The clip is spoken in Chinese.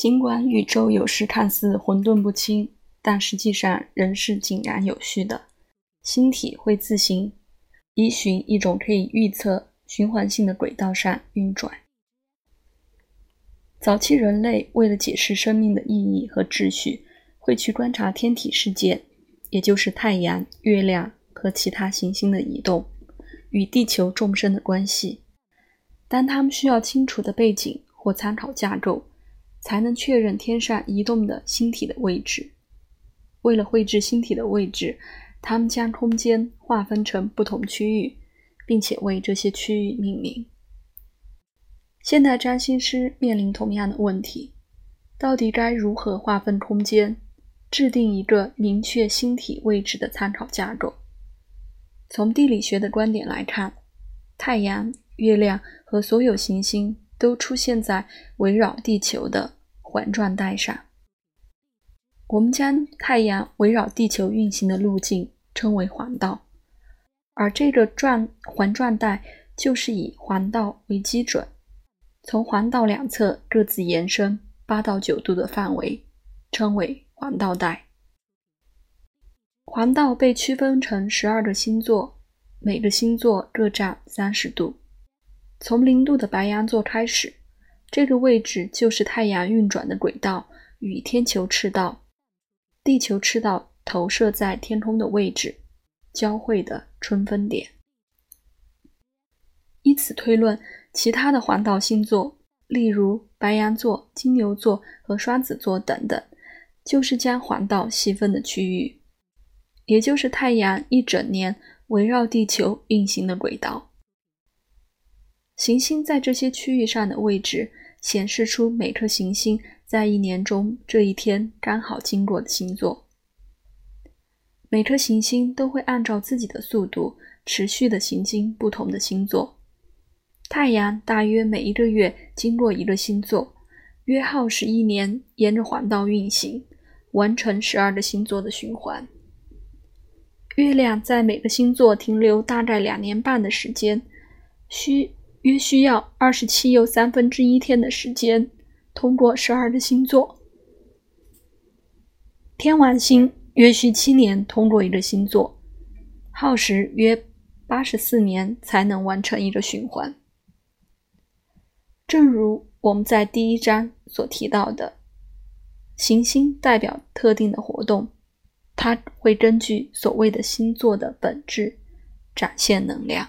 尽管宇宙有时看似混沌不清，但实际上仍是井然有序的。星体会自行依循一种可以预测循环性的轨道上运转。早期人类为了解释生命的意义和秩序，会去观察天体世界，也就是太阳、月亮和其他行星的移动与地球众生的关系。当他们需要清楚的背景或参考架构。才能确认天上移动的星体的位置。为了绘制星体的位置，他们将空间划分成不同区域，并且为这些区域命名。现代占星师面临同样的问题：到底该如何划分空间，制定一个明确星体位置的参考架构？从地理学的观点来看，太阳、月亮和所有行星。都出现在围绕地球的环状带上。我们将太阳围绕地球运行的路径称为环道，而这个转环状带就是以环道为基准，从环道两侧各自延伸八到九度的范围称为环道带。环道被区分成十二个星座，每个星座各占三十度。从零度的白羊座开始，这个位置就是太阳运转的轨道与天球赤道、地球赤道投射在天空的位置交汇的春分点。以此推论，其他的环道星座，例如白羊座、金牛座和双子座等等，就是将环道细分的区域，也就是太阳一整年围绕地球运行的轨道。行星在这些区域上的位置，显示出每颗行星在一年中这一天刚好经过的星座。每颗行星都会按照自己的速度持续的行经不同的星座。太阳大约每一个月经过一个星座，约耗时一年沿着环道运行，完成十二个星座的循环。月亮在每个星座停留大概两年半的时间，需。约需要二十七又三分之一天的时间，通过十二个星座。天王星约需七年通过一个星座，耗时约八十四年才能完成一个循环。正如我们在第一章所提到的，行星代表特定的活动，它会根据所谓的星座的本质展现能量。